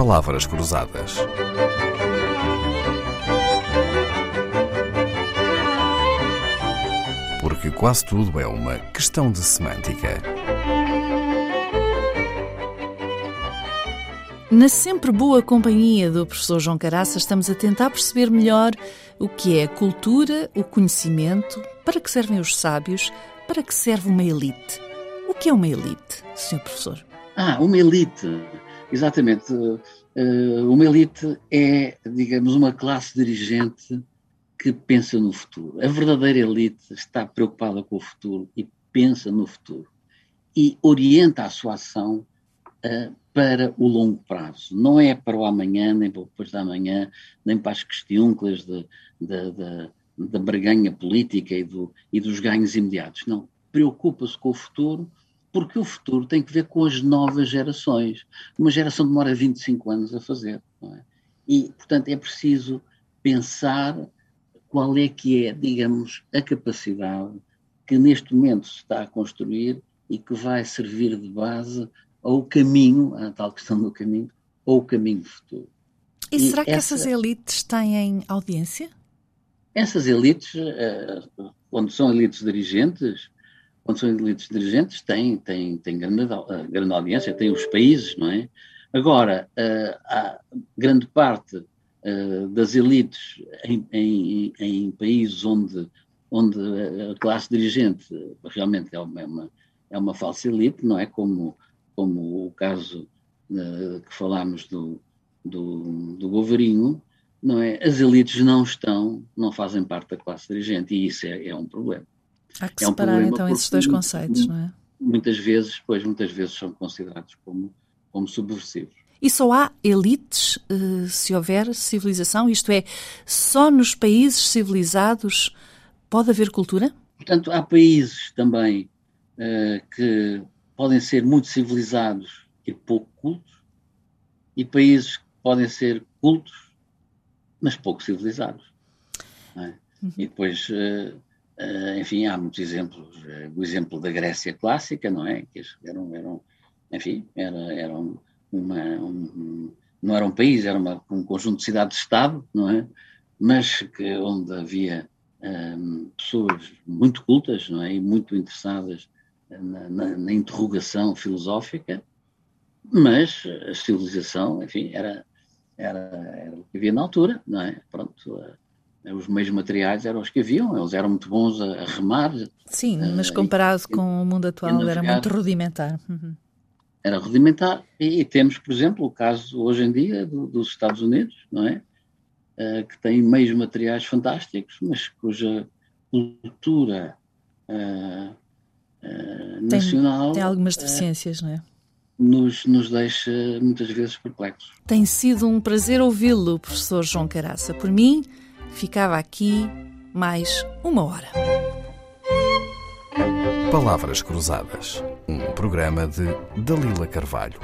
Palavras Cruzadas. Porque quase tudo é uma questão de semântica. Na sempre boa companhia do professor João Caraça, estamos a tentar perceber melhor o que é a cultura, o conhecimento, para que servem os sábios, para que serve uma elite. O que é uma elite, senhor professor? Ah, uma elite. Exatamente. Uh, uma elite é, digamos, uma classe dirigente que pensa no futuro. A verdadeira elite está preocupada com o futuro e pensa no futuro e orienta a sua ação uh, para o longo prazo. Não é para o amanhã, nem para o depois da amanhã, nem para as questiúnculas da barganha política e, do, e dos ganhos imediatos. Não. Preocupa-se com o futuro porque o futuro tem que ver com as novas gerações. Uma geração demora 25 anos a fazer. É? E, portanto, é preciso pensar qual é que é, digamos, a capacidade que neste momento se está a construir e que vai servir de base ao caminho, a tal questão do caminho, ou o caminho futuro. E, e será que essa, essas elites têm audiência? Essas elites, eh, quando são elites dirigentes, quando são elites dirigentes, têm, têm, têm grande, uh, grande audiência, têm os países, não é? Agora, uh, grande parte uh, das elites em, em, em, países onde, onde a classe dirigente realmente é uma, é uma falsa elite, não é? Como, como o caso que falámos do, do, do Govarinho, não é? As elites não estão, não fazem parte da classe dirigente e isso é, é um problema. Há que é um separar então esses dois conceitos, não é? Muitas vezes, pois, muitas vezes são considerados como, como subversivos. E só há elites uh, se houver civilização? Isto é, só nos países civilizados pode haver cultura? Portanto, há países também uh, que podem ser muito civilizados e pouco cultos, e países que podem ser cultos, mas pouco civilizados. É? Uhum. E depois Uh, enfim, há muitos exemplos. Uh, o exemplo da Grécia clássica, não é? Que eram, eram enfim, era, eram uma, um, não era um país, era uma, um conjunto de cidades-estado, não é? Mas que, onde havia ehm, pessoas muito cultas, não é? E muito interessadas na, na, na, interrogação filosófica, mas a civilização, enfim, era, era, era o que havia na altura, não é? Pronto, uh, os meios materiais eram os que haviam, eles eram muito bons a, a remar. Sim, mas comparado e, com o mundo atual era muito rudimentar. Uhum. Era rudimentar. E, e, temos, por exemplo, o caso hoje em dia do, dos Estados Unidos, não é? Uh, que tem meios materiais fantásticos, mas cuja cultura uh, uh, nacional. Tem, tem algumas deficiências, não é? Nos, nos deixa muitas vezes perplexos. Tem sido um prazer ouvi-lo, professor João Caraça. Por mim, ficava aqui mais uma hora. Palavras Cruzadas, um programa de Dalila Carvalho.